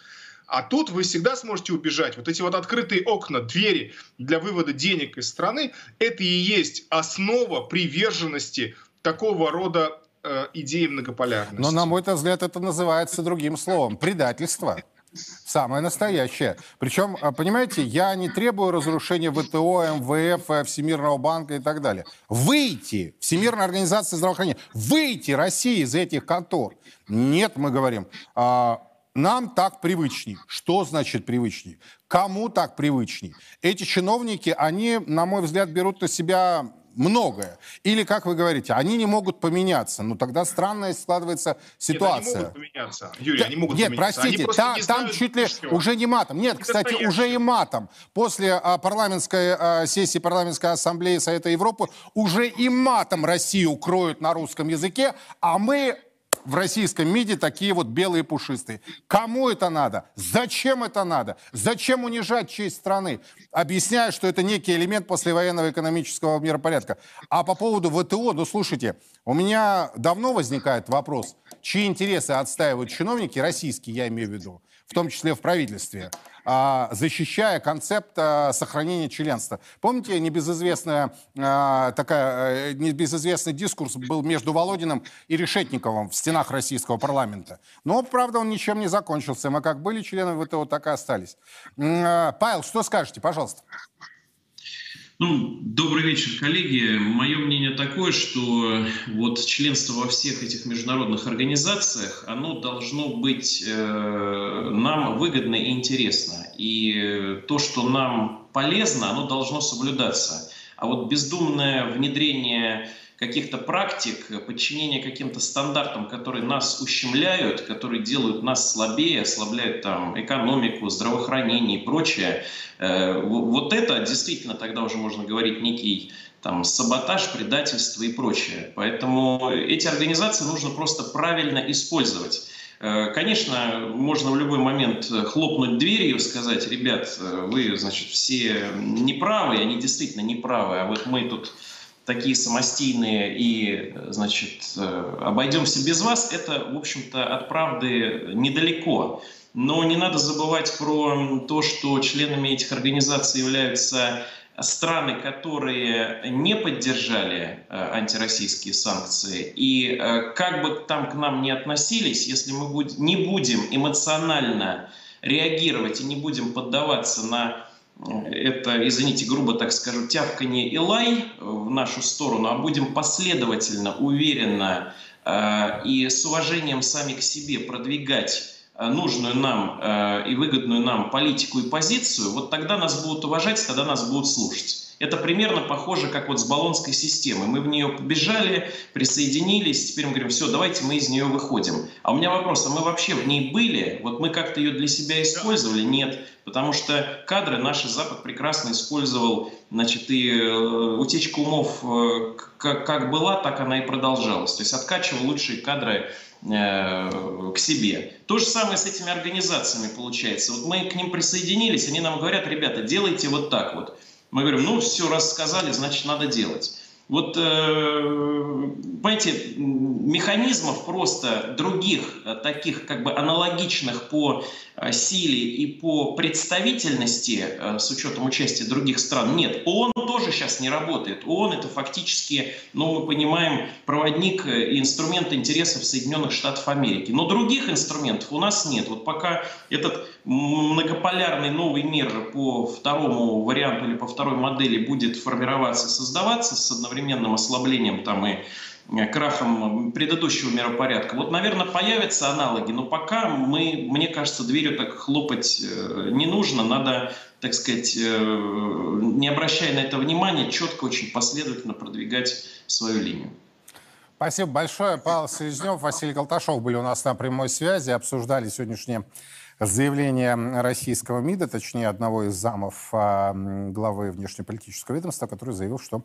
А тут вы всегда сможете убежать. Вот эти вот открытые окна, двери для вывода денег из страны, это и есть основа приверженности такого рода э, идеи многополярности. Но, на мой взгляд, это называется другим словом – предательство. Самое настоящее. Причем, а, понимаете, я не требую разрушения ВТО, МВФ, э, Всемирного банка и так далее. Выйти, Всемирная организация здравоохранения, выйти России из этих контор. Нет, мы говорим, а, нам так привычней. Что значит привычней? Кому так привычней? Эти чиновники, они, на мой взгляд, берут на себя многое. Или, как вы говорите, они не могут поменяться. Ну, тогда странная складывается ситуация. Нет, они могут поменяться. Юрий, да, они могут нет, поменяться. простите, они та, не там чуть ли чего. уже не матом. Нет, не кстати, уже и матом. После а, парламентской а, сессии парламентской ассамблеи Совета Европы уже и матом Россию кроют на русском языке, а мы в российском МИДе такие вот белые пушистые. Кому это надо? Зачем это надо? Зачем унижать честь страны? Объясняю, что это некий элемент послевоенного экономического миропорядка. А по поводу ВТО, ну слушайте, у меня давно возникает вопрос, чьи интересы отстаивают чиновники, российские я имею в виду, в том числе в правительстве, а, защищая концепт а, сохранения членства. Помните, небезызвестная, а, такая, э, небезызвестный дискурс был между Володиным и Решетниковым в стенах российского парламента. Но, правда, он ничем не закончился. Мы как были членами ВТО, так и остались. Павел, что скажете, пожалуйста? Ну, добрый вечер, коллеги. Мое мнение такое, что вот членство во всех этих международных организациях, оно должно быть э, нам выгодно и интересно. И то, что нам полезно, оно должно соблюдаться. А вот бездумное внедрение каких-то практик, подчинения каким-то стандартам, которые нас ущемляют, которые делают нас слабее, ослабляют там экономику, здравоохранение и прочее, э, вот это действительно тогда уже можно говорить некий там, саботаж, предательство и прочее. Поэтому эти организации нужно просто правильно использовать. Э, конечно, можно в любой момент хлопнуть дверью сказать, ребят, вы, значит, все неправы, они действительно неправы, а вот мы тут такие самостийные и, значит, э, обойдемся без вас, это, в общем-то, от правды недалеко. Но не надо забывать про то, что членами этих организаций являются страны, которые не поддержали э, антироссийские санкции. И э, как бы там к нам не относились, если мы не будем эмоционально реагировать и не будем поддаваться на это, извините, грубо так скажу, тявканье и лай в нашу сторону, а будем последовательно, уверенно э, и с уважением сами к себе продвигать э, нужную нам э, и выгодную нам политику и позицию, вот тогда нас будут уважать, тогда нас будут слушать. Это примерно похоже, как вот с баллонской системой. Мы в нее побежали, присоединились, теперь мы говорим, все, давайте мы из нее выходим. А у меня вопрос, а мы вообще в ней были? Вот мы как-то ее для себя использовали? Нет. Потому что кадры наш Запад прекрасно использовал, значит, и э, утечка умов э, как, как была, так она и продолжалась. То есть откачивал лучшие кадры э, к себе. То же самое с этими организациями получается. Вот мы к ним присоединились, они нам говорят, ребята, делайте вот так вот. Мы говорим, ну все, рассказали, значит надо делать. Вот, э, понимаете, механизмов просто других, э, таких как бы аналогичных по э, силе и по представительности, с учетом участия других стран, нет. ООН тоже сейчас не работает. ООН это фактически, ну, мы понимаем, проводник и инструмент интересов Соединенных Штатов Америки. Но других инструментов у нас нет. Вот пока этот многополярный новый мир по второму варианту или по второй модели будет формироваться создаваться с одновременным ослаблением там и э, крахом предыдущего миропорядка. Вот, наверное, появятся аналоги, но пока мы, мне кажется, дверью так хлопать э, не нужно. Надо, так сказать, э, не обращая на это внимания, четко, очень последовательно продвигать свою линию. Спасибо большое. Павел Селезнев, Василий Колташов были у нас на прямой связи, обсуждали сегодняшнее заявление российского МИДа, точнее одного из замов а, главы внешнеполитического ведомства, который заявил, что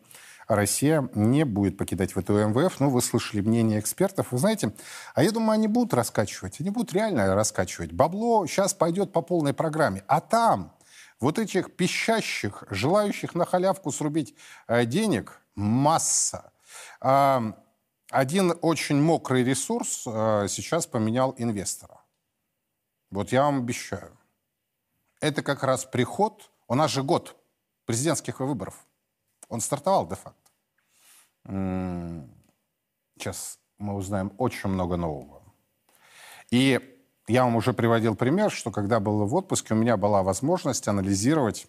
Россия не будет покидать ВТО МВФ. Ну, вы слышали мнение экспертов. Вы знаете, а я думаю, они будут раскачивать. Они будут реально раскачивать. Бабло сейчас пойдет по полной программе. А там вот этих пищащих, желающих на халявку срубить э, денег масса. Э, один очень мокрый ресурс э, сейчас поменял инвестора. Вот я вам обещаю. Это как раз приход, у нас же год президентских выборов. Он стартовал де-факто. Сейчас мы узнаем очень много нового. И я вам уже приводил пример, что когда был в отпуске, у меня была возможность анализировать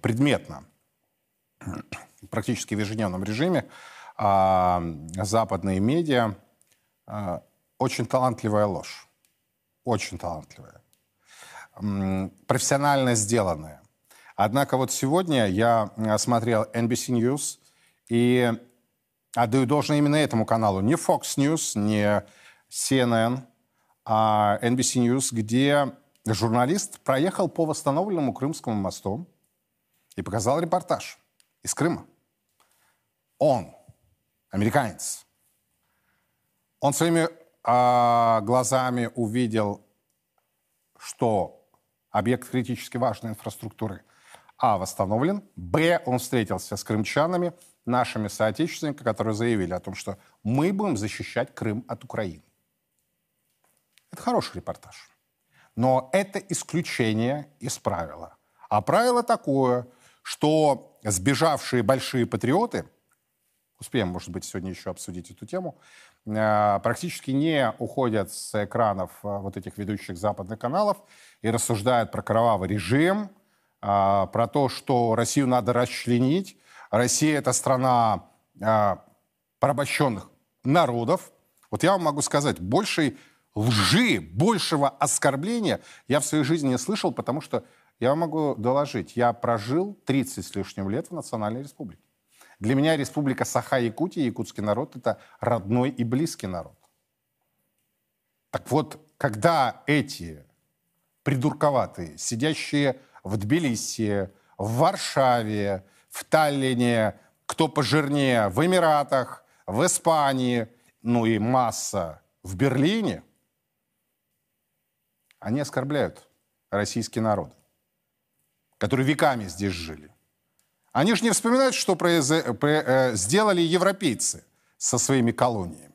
предметно, практически в ежедневном режиме, а, западные медиа. А, очень талантливая ложь очень талантливая, профессионально сделанная. Однако вот сегодня я смотрел NBC News и отдаю должное именно этому каналу. Не Fox News, не CNN, а NBC News, где журналист проехал по восстановленному Крымскому мосту и показал репортаж из Крыма. Он, американец, он своими а, глазами увидел, что объект критически важной инфраструктуры А восстановлен, Б он встретился с крымчанами, нашими соотечественниками, которые заявили о том, что мы будем защищать Крым от Украины. Это хороший репортаж. Но это исключение из правила. А правило такое, что сбежавшие большие патриоты, успеем, может быть, сегодня еще обсудить эту тему, Э, практически не уходят с экранов э, вот этих ведущих западных каналов и рассуждают про кровавый режим, э, про то, что Россию надо расчленить. Россия — это страна порабощенных народов. Вот я вам могу сказать, большей лжи, большего оскорбления я в своей жизни не слышал, потому что я вам могу доложить, я прожил 30 с лишним лет в Национальной Республике. Для меня республика Саха-Якутия, якутский народ, это родной и близкий народ. Так вот, когда эти придурковатые, сидящие в Тбилиси, в Варшаве, в Таллине, кто пожирнее, в Эмиратах, в Испании, ну и масса в Берлине, они оскорбляют российский народ, который веками здесь жили. Они же не вспоминают, что произ... э, сделали европейцы со своими колониями.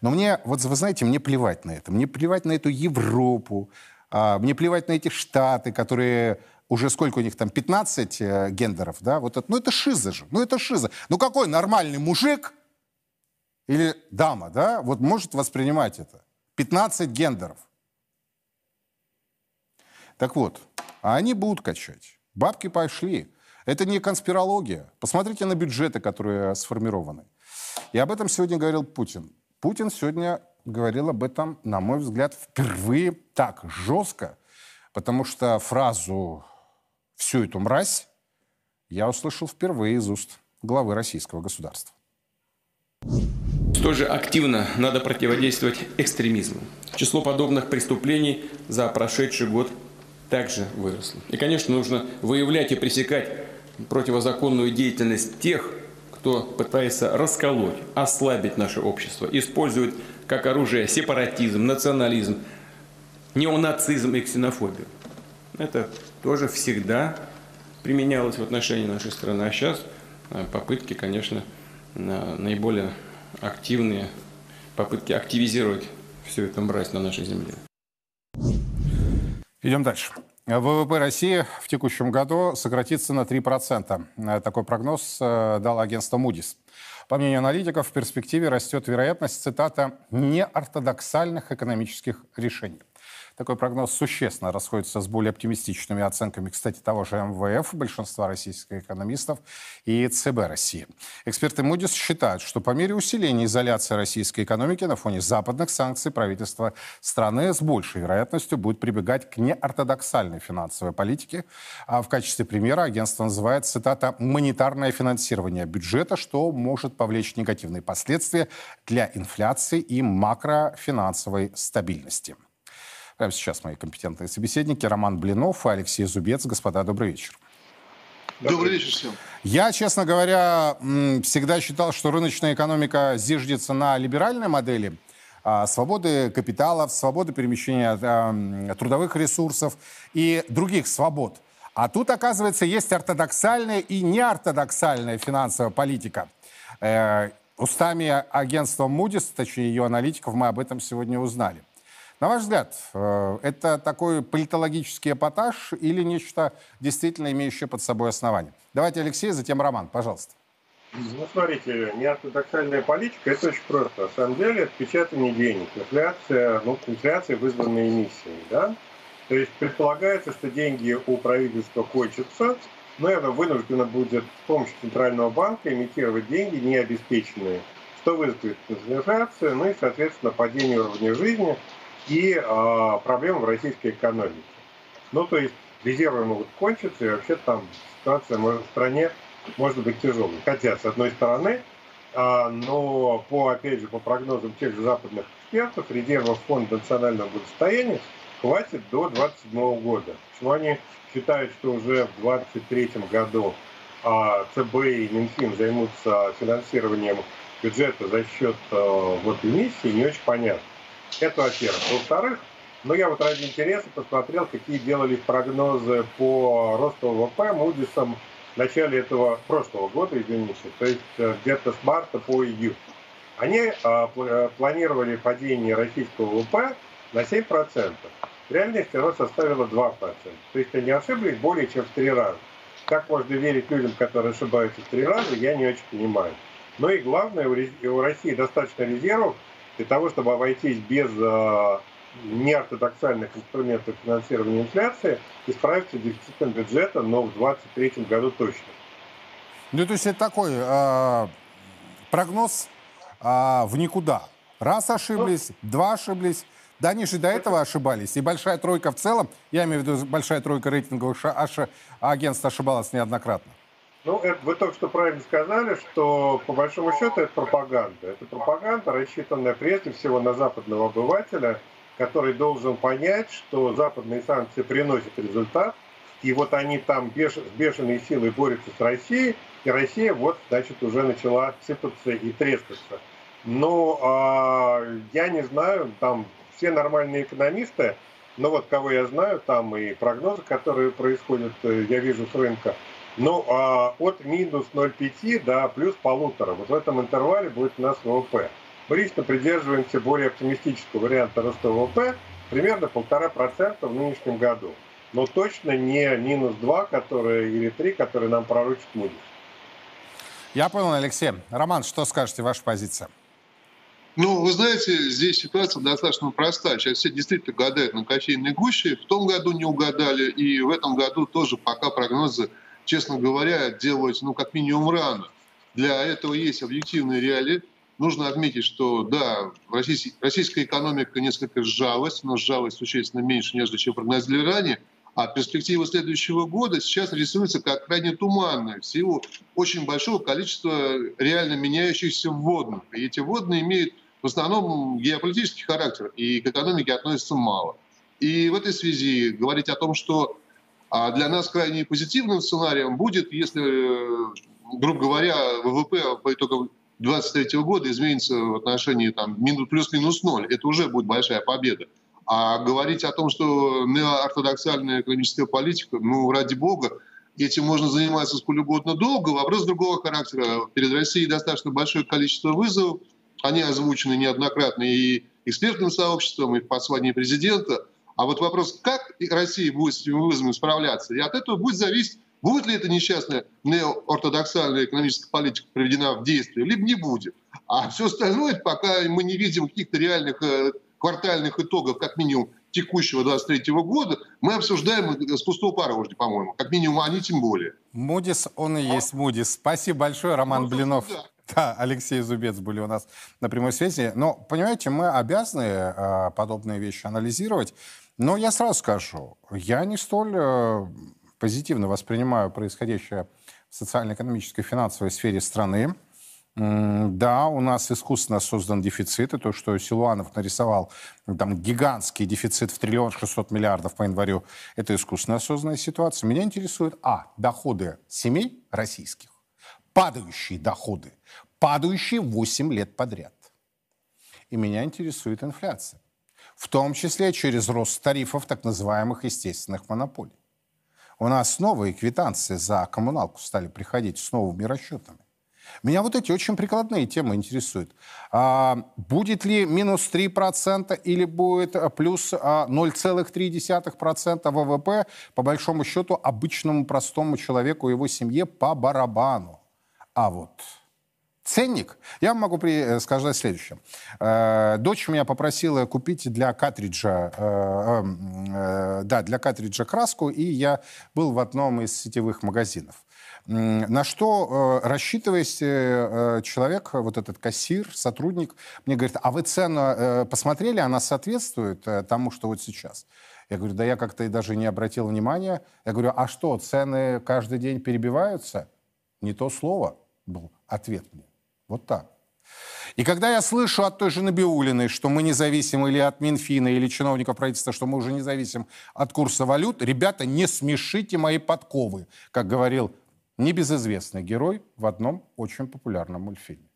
Но мне, вот вы знаете, мне плевать на это. Мне плевать на эту Европу, э, мне плевать на эти штаты, которые уже сколько у них там, 15 э, гендеров, да? Вот это, ну это шиза же, ну это шиза. Ну какой нормальный мужик или дама, да, вот может воспринимать это? 15 гендеров. Так вот, а они будут качать. Бабки пошли. Это не конспирология. Посмотрите на бюджеты, которые сформированы. И об этом сегодня говорил Путин. Путин сегодня говорил об этом, на мой взгляд, впервые так жестко, потому что фразу «всю эту мразь» я услышал впервые из уст главы российского государства. Столь же активно надо противодействовать экстремизму. Число подобных преступлений за прошедший год также выросло. И, конечно, нужно выявлять и пресекать противозаконную деятельность тех, кто пытается расколоть, ослабить наше общество, использует как оружие сепаратизм, национализм, неонацизм и ксенофобию. Это тоже всегда применялось в отношении нашей страны. А сейчас попытки, конечно, наиболее активные, попытки активизировать все это брать на нашей земле. Идем дальше. ВВП России в текущем году сократится на 3%. Такой прогноз э, дал агентство Moody's. По мнению аналитиков, в перспективе растет вероятность, цитата, «неортодоксальных экономических решений». Такой прогноз существенно расходится с более оптимистичными оценками, кстати, того же МВФ, большинства российских экономистов и ЦБ России. Эксперты Moody's считают, что по мере усиления изоляции российской экономики на фоне западных санкций правительство страны с большей вероятностью будет прибегать к неортодоксальной финансовой политике. А в качестве примера агентство называет, цитата, «монетарное финансирование бюджета, что может повлечь негативные последствия для инфляции и макрофинансовой стабильности». Прямо сейчас мои компетентные собеседники Роман Блинов и Алексей Зубец. Господа, добрый вечер. Добрый вечер всем. Я, честно говоря, всегда считал, что рыночная экономика зиждется на либеральной модели а, свободы капиталов, свободы перемещения а, трудовых ресурсов и других свобод. А тут, оказывается, есть ортодоксальная и неортодоксальная финансовая политика. Э, устами агентства Moody's, точнее ее аналитиков, мы об этом сегодня узнали. На ваш взгляд, э, это такой политологический эпатаж или нечто действительно имеющее под собой основание? Давайте Алексей, затем Роман, пожалуйста. Ну, смотрите, неортодоксальная политика – это очень просто. На самом деле, это печатание денег, инфляция, ну, инфляция, вызванная эмиссией, да? То есть предполагается, что деньги у правительства кончатся, но это вынуждено будет с помощью Центрального банка имитировать деньги необеспеченные, что вызовет инфляцию, ну и, соответственно, падение уровня жизни – и э, в российской экономике. Ну, то есть резервы могут кончиться, и вообще там ситуация в стране может быть тяжелой. Хотя, с одной стороны, э, но по, опять же, по прогнозам тех же западных экспертов, резервов Фонда национального благосостояния хватит до 2027 года. Почему они считают, что уже в 2023 году а, ЦБ и Минфин займутся финансированием бюджета за счет а, вот эмиссии, не очень понятно. Это во-первых. Во-вторых, ну я вот ради интереса посмотрел, какие делались прогнозы по росту ВВП Мудисом в начале этого прошлого года, извините, то есть э, где-то с марта по июль. Они а, планировали падение российского ВВП на 7%. В реальности оно составило 2%. То есть они ошиблись более чем в три раза. Как можно верить людям, которые ошибаются в три раза, я не очень понимаю. Но и главное, у России достаточно резервов для того, чтобы обойтись без э, неортодоксальных инструментов финансирования инфляции и справиться с дефицитом бюджета, но в 2023 году точно. Ну, то есть это такой э, прогноз э, в никуда. Раз ошиблись, ну, два ошиблись. Да они же до этого ошибались. И большая тройка в целом, я имею в виду большая тройка рейтинговых агентств ошибалась неоднократно. Ну, это вы только что правильно сказали, что по большому счету это пропаганда. Это пропаганда, рассчитанная прежде всего на западного обывателя, который должен понять, что западные санкции приносят результат, и вот они там беш, с бешеной силой борются с Россией, и Россия вот, значит, уже начала сыпаться и трескаться. Но э, я не знаю, там все нормальные экономисты, но вот кого я знаю, там и прогнозы, которые происходят, э, я вижу с рынка, ну, а от минус 0,5 до плюс полутора. Вот в этом интервале будет у нас ВВП. Мы лично придерживаемся более оптимистического варианта роста ВВП, примерно полтора процента в нынешнем году. Но точно не минус 2 которые, или 3, которые нам пророчит Moody's. Я понял, Алексей. Роман, что скажете, ваша позиция? Ну, вы знаете, здесь ситуация достаточно простая. Сейчас все действительно гадают на кофейной гуще. В том году не угадали, и в этом году тоже пока прогнозы честно говоря, делать, ну, как минимум рано. Для этого есть объективные реалии. Нужно отметить, что, да, российский, российская экономика несколько сжалась, но сжалась существенно меньше, нежели чем прогнозили ранее. А перспектива следующего года сейчас рисуется как крайне туманная в силу очень большого количества реально меняющихся вводных. И эти вводные имеют в основном геополитический характер, и к экономике относятся мало. И в этой связи говорить о том, что а для нас крайне позитивным сценарием будет, если, грубо говоря, ВВП по итогам 2023 года изменится в отношении там, плюс-минус ноль. Это уже будет большая победа. А говорить о том, что неортодоксальная экономическая политика, ну, ради бога, этим можно заниматься сколь угодно долго. Вопрос другого характера. Перед Россией достаточно большое количество вызовов. Они озвучены неоднократно и экспертным сообществом, и в послании президента. А вот вопрос, как Россия будет с этими вызовами справляться, и от этого будет зависеть, будет ли эта несчастная неортодоксальная экономическая политика приведена в действие, либо не будет. А все остальное, пока мы не видим каких-то реальных э, квартальных итогов, как минимум, текущего 23 года, мы обсуждаем с пустого уже, по-моему. Как минимум, они тем более. Мудис, он и есть Мудис. Спасибо большое, Роман ну, Блинов. Да. да, Алексей Зубец были у нас на прямой связи. Но, понимаете, мы обязаны э, подобные вещи анализировать. Но я сразу скажу, я не столь э, позитивно воспринимаю происходящее в социально-экономической финансовой сфере страны. Да, у нас искусственно создан дефицит, и то, что Силуанов нарисовал там гигантский дефицит в триллион шестьсот миллиардов по январю, это искусственно созданная ситуация. Меня интересует, а, доходы семей российских, падающие доходы, падающие 8 лет подряд. И меня интересует инфляция, в том числе через рост тарифов так называемых естественных монополий. У нас новые квитанции за коммуналку стали приходить с новыми расчетами. Меня вот эти очень прикладные темы интересуют. А, будет ли минус 3% или будет а, плюс 0,3% а, ВВП, по большому счету, обычному простому человеку и его семье по барабану. А вот ценник, я могу при, э, сказать следующее. Э, дочь меня попросила купить для картриджа, э, да, для картриджа краску, и я был в одном из сетевых магазинов. На что э, рассчитываясь, человек, вот этот кассир, сотрудник, мне говорит, а вы цену посмотрели, она соответствует тому, что вот сейчас? Я говорю, да я как-то и даже не обратил внимания. Я говорю, а что, цены каждый день перебиваются? Не то слово был ответ мне. Вот так. И когда я слышу от той же Набиулиной, что мы независим или от Минфина, или чиновников правительства, что мы уже не зависим от курса валют, ребята, не смешите мои подковы, как говорил небезызвестный герой в одном очень популярном мультфильме.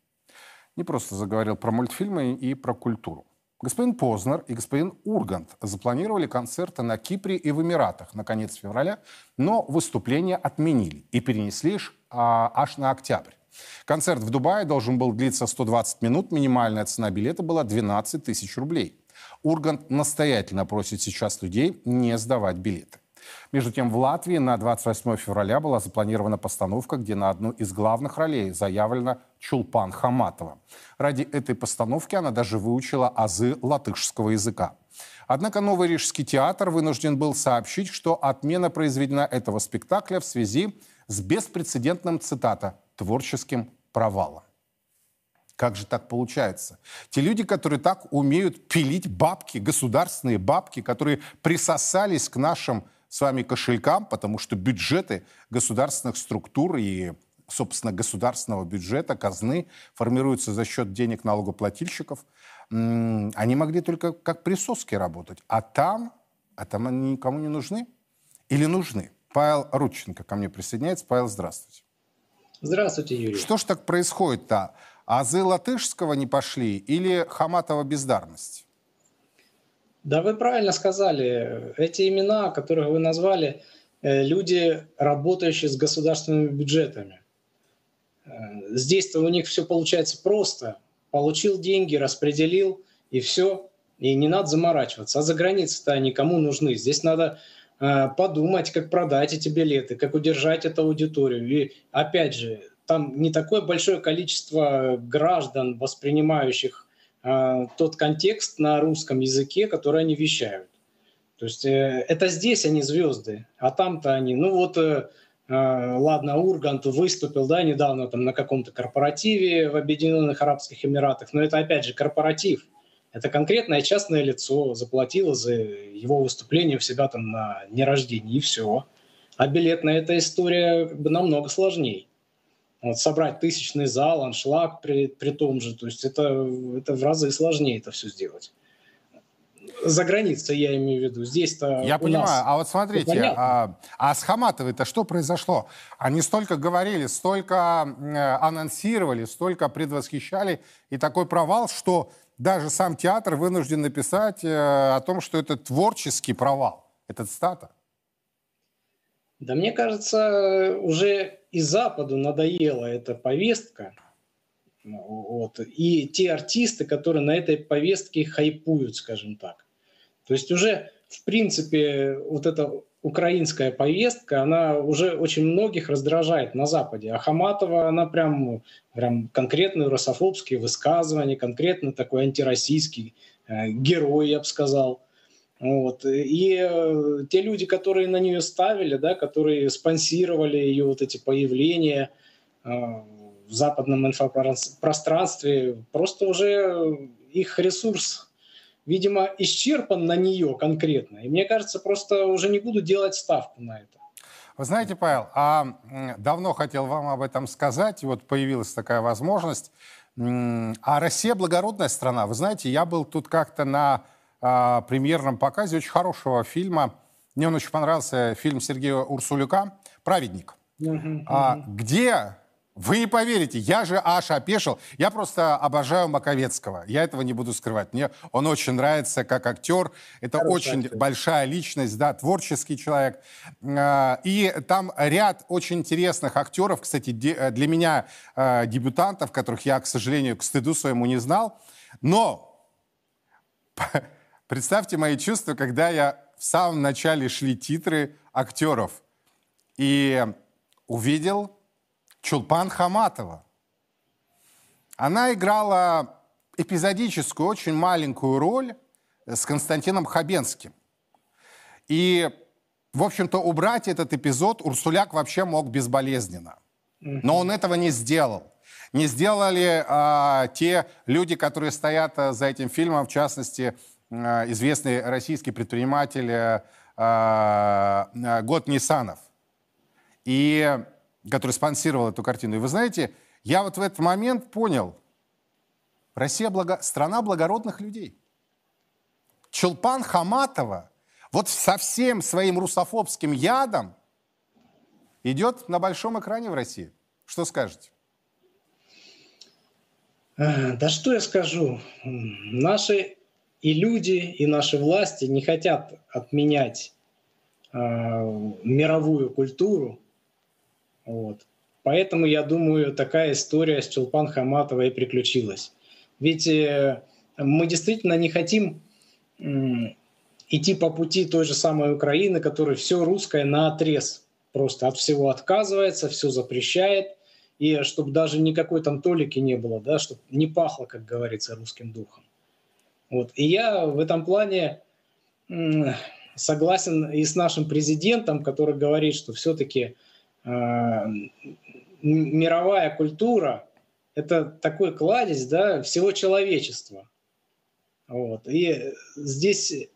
Не просто заговорил про мультфильмы и про культуру. Господин Познер и господин Ургант запланировали концерты на Кипре и в Эмиратах на конец февраля, но выступления отменили и перенесли а, аж на октябрь. Концерт в Дубае должен был длиться 120 минут, минимальная цена билета была 12 тысяч рублей. Ургант настоятельно просит сейчас людей не сдавать билеты. Между тем, в Латвии на 28 февраля была запланирована постановка, где на одну из главных ролей заявлена Чулпан Хаматова. Ради этой постановки она даже выучила азы латышского языка. Однако Новый Рижский театр вынужден был сообщить, что отмена произведена этого спектакля в связи с беспрецедентным, цитата, «творческим провалом». Как же так получается? Те люди, которые так умеют пилить бабки, государственные бабки, которые присосались к нашим с вами кошелькам, потому что бюджеты государственных структур и собственно, государственного бюджета, казны, формируются за счет денег налогоплательщиков, они могли только как присоски работать. А там, а там они никому не нужны? Или нужны? Павел Рудченко ко мне присоединяется. Павел, здравствуйте. Здравствуйте, Юрий. Что ж так происходит-то? Азы латышского не пошли или Хаматова бездарность? Да, вы правильно сказали. Эти имена, которых вы назвали, э, люди, работающие с государственными бюджетами. Э, здесь-то у них все получается просто. Получил деньги, распределил, и все. И не надо заморачиваться. А за границей-то они кому нужны? Здесь надо подумать, как продать эти билеты, как удержать эту аудиторию. И опять же, там не такое большое количество граждан, воспринимающих э, тот контекст на русском языке, который они вещают. То есть э, это здесь они звезды, а там-то они, ну вот, э, э, ладно, Ургант выступил, да, недавно там на каком-то корпоративе в Объединенных Арабских Эмиратах, но это опять же корпоратив. Это конкретное частное лицо заплатило за его выступление в себя там на дне рождения, и все. А билетная эта история как бы намного сложнее. Вот, собрать тысячный зал, аншлаг при, при том же. То есть это, это в разы сложнее это все сделать. За границей я имею в виду. Здесь-то Я понимаю. Нас... А вот смотрите, а, а с Хаматовой-то что произошло? Они столько говорили, столько э, анонсировали, столько предвосхищали. И такой провал, что даже сам театр вынужден написать э, о том, что это творческий провал. Это цитата. Да мне кажется, уже и Западу надоела эта повестка. Вот. И те артисты, которые на этой повестке хайпуют, скажем так. То есть уже, в принципе, вот эта украинская повестка, она уже очень многих раздражает на Западе. А Хаматова, она прям, прям конкретные русофобские высказывания, конкретно такой антироссийский э, герой, я бы сказал. Вот. И э, те люди, которые на нее ставили, да, которые спонсировали ее вот эти появления э, в западном инфопространстве, просто уже их ресурс, видимо, исчерпан на нее конкретно. И мне кажется, просто уже не буду делать ставку на это. Вы знаете, Павел, а давно хотел вам об этом сказать, и вот появилась такая возможность. А Россия благородная страна. Вы знаете, я был тут как-то на а, премьерном показе очень хорошего фильма. Мне он очень понравился, фильм Сергея Урсулюка «Праведник», uh-huh, uh-huh. где вы не поверите, я же аж опешил. Я просто обожаю Маковецкого. Я этого не буду скрывать. Мне он очень нравится как актер. Это Хороший очень актер. большая личность, да, творческий человек. А, и там ряд очень интересных актеров, кстати, для меня а, дебютантов, которых я, к сожалению, к стыду своему не знал. Но Представьте мои чувства, когда я в самом начале шли титры актеров и увидел Чулпан Хаматова. Она играла эпизодическую, очень маленькую роль с Константином Хабенским. И, в общем-то, убрать этот эпизод Урсуляк вообще мог безболезненно. Но он этого не сделал. Не сделали а, те люди, которые стоят а, за этим фильмом, в частности, Э, известный российский предприниматель э, э, Год Нисанов, и, который спонсировал эту картину. И вы знаете, я вот в этот момент понял, Россия благо... страна благородных людей. Чулпан Хаматова вот со всем своим русофобским ядом идет на большом экране в России. Что скажете? Да что я скажу? Наши и люди, и наши власти не хотят отменять э, мировую культуру. Вот. Поэтому, я думаю, такая история с Чулпан Хаматовой и приключилась. Ведь э, мы действительно не хотим идти по пути той же самой Украины, которая все русское на отрез просто от всего отказывается, все запрещает, и чтобы даже никакой там толики не было, да, чтобы не пахло, как говорится, русским духом. Вот. И я в этом плане согласен и с нашим президентом, который говорит, что все-таки мировая культура – это такой кладезь да, всего человечества. Вот. И здесь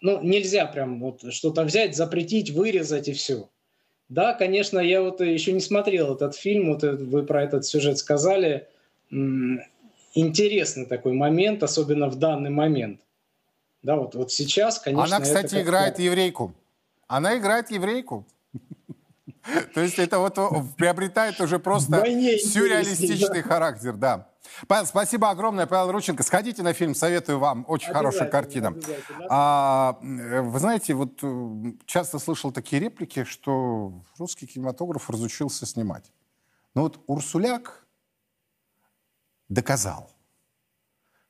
ну, нельзя прям вот что-то взять, запретить, вырезать и все. Да, конечно, я вот еще не смотрел этот фильм, вот вы про этот сюжет сказали интересный такой момент, особенно в данный момент. Да, вот, вот сейчас, конечно... Она, кстати, играет еврейку. Она играет еврейку. То есть это вот приобретает уже просто сюрреалистичный характер, да. Павел, спасибо огромное, Павел Рученко. Сходите на фильм, советую вам. Очень хорошая картина. А, вы знаете, вот э, часто слышал такие реплики, что русский кинематограф разучился снимать. Но вот Урсуляк доказал,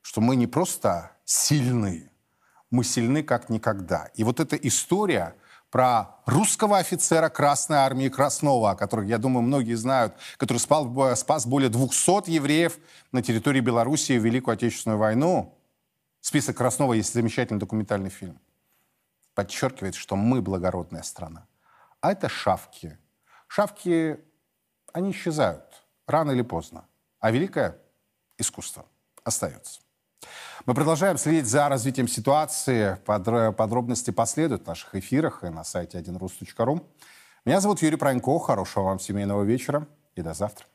что мы не просто сильны, мы сильны как никогда. И вот эта история про русского офицера Красной Армии Краснова, о которых, я думаю, многие знают, который спал, спас более 200 евреев на территории Белоруссии в Великую Отечественную войну. Список Краснова есть замечательный документальный фильм. Подчеркивает, что мы благородная страна. А это шавки. Шавки, они исчезают рано или поздно. А великая искусства остается. Мы продолжаем следить за развитием ситуации. Подробности последуют в наших эфирах и на сайте 1rus.ru. Меня зовут Юрий Пронько. Хорошего вам семейного вечера и до завтра.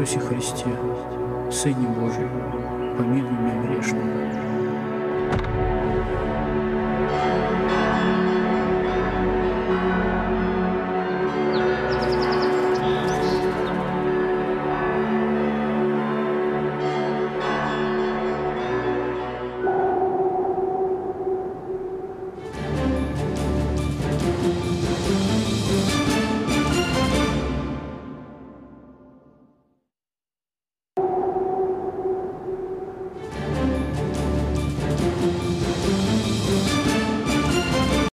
Иисусе Христе, Сыне Божий, помилуй меня грешного.